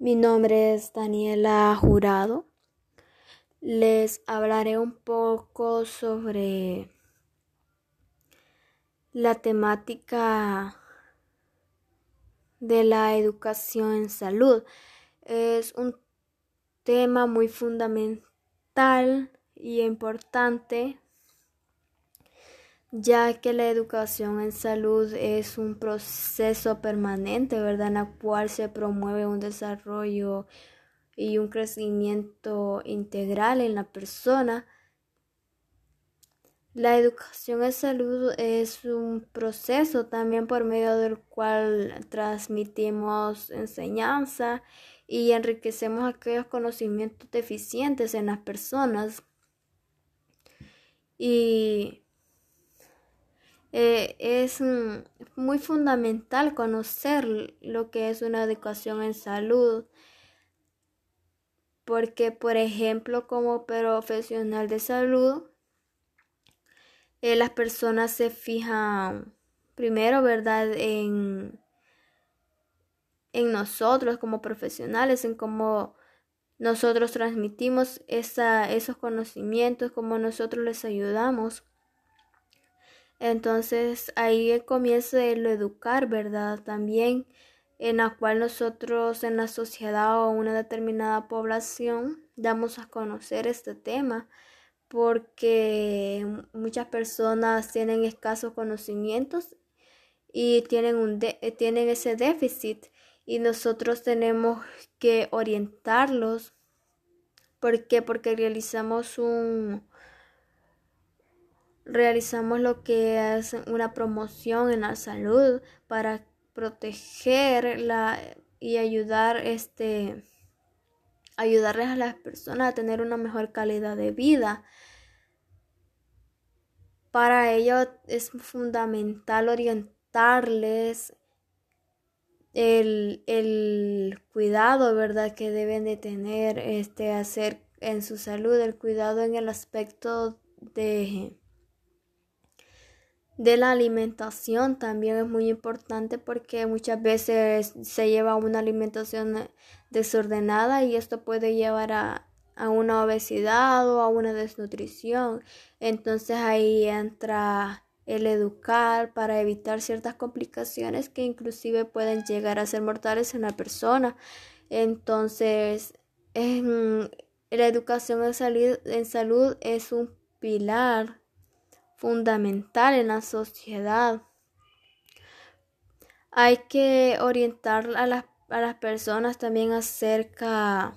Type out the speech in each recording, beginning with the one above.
Mi nombre es Daniela Jurado. Les hablaré un poco sobre la temática de la educación en salud. Es un tema muy fundamental y importante ya que la educación en salud es un proceso permanente, ¿verdad? En el cual se promueve un desarrollo y un crecimiento integral en la persona. La educación en salud es un proceso también por medio del cual transmitimos enseñanza y enriquecemos aquellos conocimientos deficientes en las personas. Y eh, es mm, muy fundamental conocer lo que es una educación en salud. Porque por ejemplo como profesional de salud eh, las personas se fijan primero verdad en en nosotros como profesionales en cómo nosotros transmitimos esa, esos conocimientos cómo nosotros les ayudamos entonces ahí comienza el educar, ¿verdad? También en la cual nosotros en la sociedad o una determinada población damos a conocer este tema porque muchas personas tienen escasos conocimientos y tienen, un tienen ese déficit y nosotros tenemos que orientarlos. ¿Por qué? Porque realizamos un, realizamos lo que es una promoción en la salud para protegerla y ayudar este ayudarles a las personas a tener una mejor calidad de vida. Para ello es fundamental orientarles el, el, cuidado, ¿verdad? Que deben de tener, este, hacer en su salud, el cuidado en el aspecto de de la alimentación también es muy importante porque muchas veces se lleva una alimentación desordenada y esto puede llevar a, una obesidad o a una desnutrición. Entonces ahí entra el educar para evitar ciertas complicaciones que inclusive pueden llegar a ser mortales en la persona. Entonces, la educación en en salud es un pilar fundamental en la sociedad. Hay que orientar a las, a las personas también acerca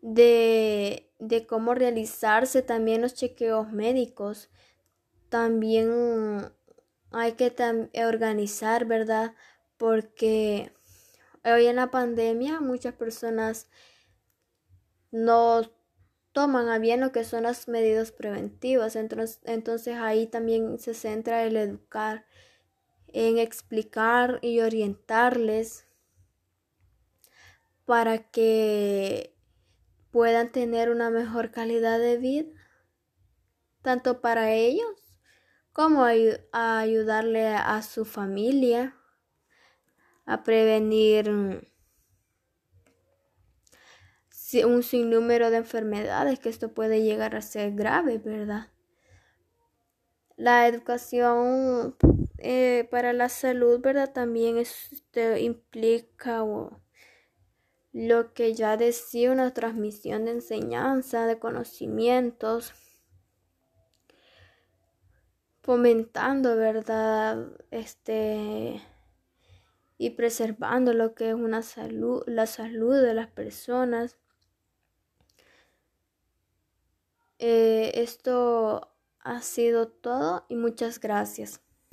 de, de cómo realizarse también los chequeos médicos. También hay que organizar, ¿verdad? Porque hoy en la pandemia muchas personas no toman a bien lo que son las medidas preventivas. Entonces, ahí también se centra el educar, en explicar y orientarles para que puedan tener una mejor calidad de vida, tanto para ellos como a ayudarle a su familia a prevenir un sinnúmero de enfermedades que esto puede llegar a ser grave, ¿verdad? La educación eh, para la salud, ¿verdad? También este, implica lo que ya decía una transmisión de enseñanza, de conocimientos, fomentando, ¿verdad? Este y preservando lo que es una salud, la salud de las personas Eh, esto ha sido todo y muchas gracias.